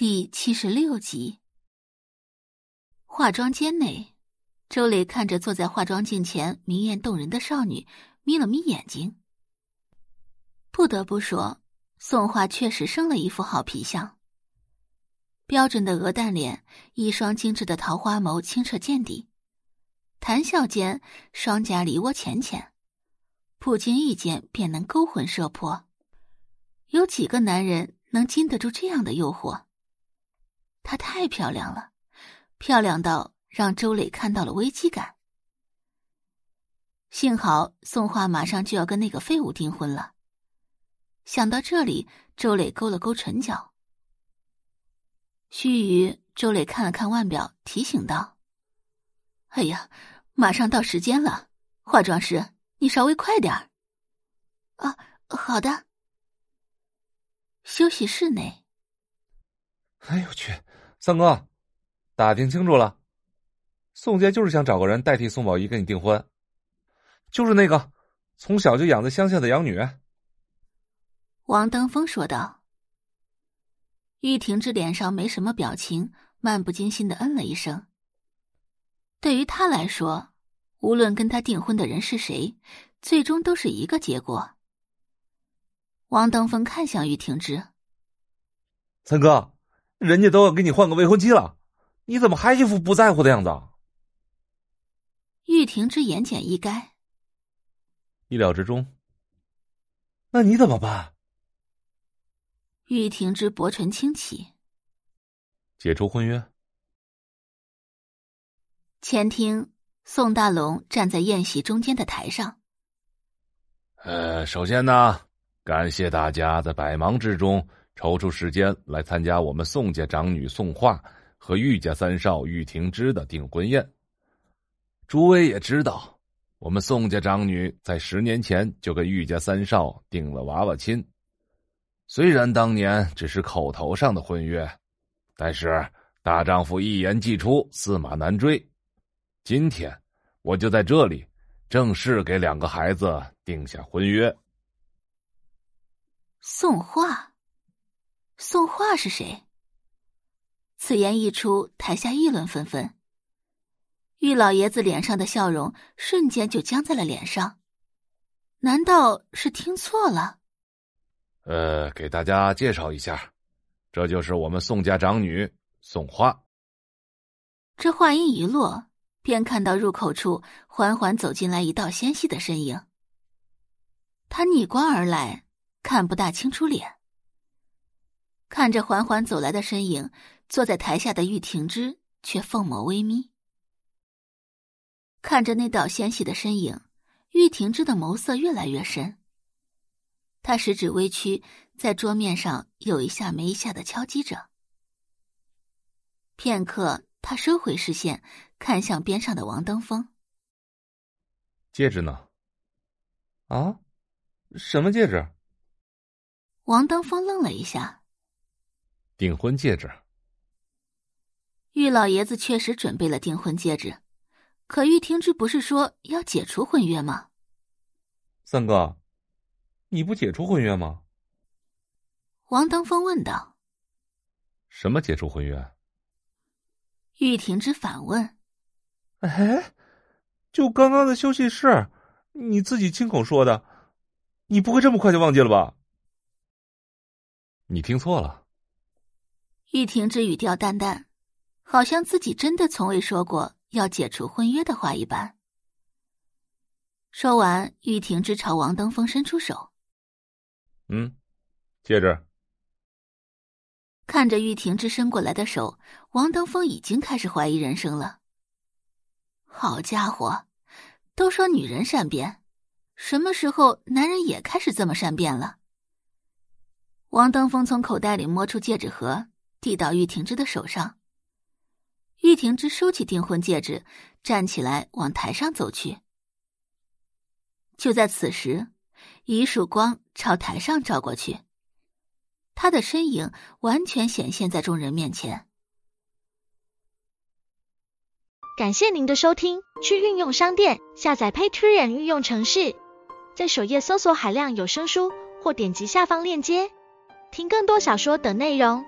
第七十六集，化妆间内，周磊看着坐在化妆镜前明艳动人的少女，眯了眯眼睛。不得不说，宋画确实生了一副好皮相。标准的鹅蛋脸，一双精致的桃花眸清澈见底，谈笑间双颊梨涡浅浅，不经意间便能勾魂摄魄。有几个男人能经得住这样的诱惑？她太漂亮了，漂亮到让周磊看到了危机感。幸好宋画马上就要跟那个废物订婚了。想到这里，周磊勾了勾唇角。须臾，周磊看了看腕表，提醒道：“哎呀，马上到时间了，化妆师，你稍微快点儿。”啊，好的。休息室内。哎呦我去！三哥，打听清楚了，宋杰就是想找个人代替宋宝仪跟你订婚，就是那个从小就养在乡下的养女。王登峰说道。玉婷之脸上没什么表情，漫不经心的嗯了一声。对于他来说，无论跟他订婚的人是谁，最终都是一个结果。王登峰看向玉婷之，三哥。人家都要给你换个未婚妻了，你怎么还一副不在乎的样子？玉婷之言简意赅，意料之中。那你怎么办？玉婷之薄唇轻启，解除婚约。前厅，宋大龙站在宴席中间的台上。呃，首先呢，感谢大家在百忙之中。抽出时间来参加我们宋家长女宋画和玉家三少玉婷之的订婚宴。诸位也知道，我们宋家长女在十年前就跟玉家三少定了娃娃亲。虽然当年只是口头上的婚约，但是大丈夫一言既出，驷马难追。今天我就在这里正式给两个孩子定下婚约。宋画。宋画是谁？此言一出，台下议论纷纷。玉老爷子脸上的笑容瞬间就僵在了脸上，难道是听错了？呃，给大家介绍一下，这就是我们宋家长女宋画。这话音一落，便看到入口处缓缓走进来一道纤细的身影。他逆光而来，看不大清楚脸。看着缓缓走来的身影，坐在台下的玉婷之却凤眸微眯。看着那道纤细的身影，玉婷之的眸色越来越深。他食指微曲，在桌面上有一下没一下的敲击着。片刻，他收回视线，看向边上的王登峰：“戒指呢？啊，什么戒指？”王登峰愣了一下。订婚戒指，玉老爷子确实准备了订婚戒指，可玉听之不是说要解除婚约吗？三哥，你不解除婚约吗？王登峰问道。什么解除婚约？玉婷之反问。哎，就刚刚的休息室，你自己亲口说的，你不会这么快就忘记了吧？你听错了。玉婷之语调淡淡，好像自己真的从未说过要解除婚约的话一般。说完，玉婷之朝王登峰伸出手：“嗯，戒指。”看着玉婷之伸过来的手，王登峰已经开始怀疑人生了。好家伙，都说女人善变，什么时候男人也开始这么善变了？王登峰从口袋里摸出戒指盒。递到玉婷之的手上，玉婷之收起订婚戒指，站起来往台上走去。就在此时，一束光朝台上照过去，他的身影完全显现在众人面前。感谢您的收听，去运用商店下载 Patreon 运用城市，在首页搜索海量有声书，或点击下方链接听更多小说等内容。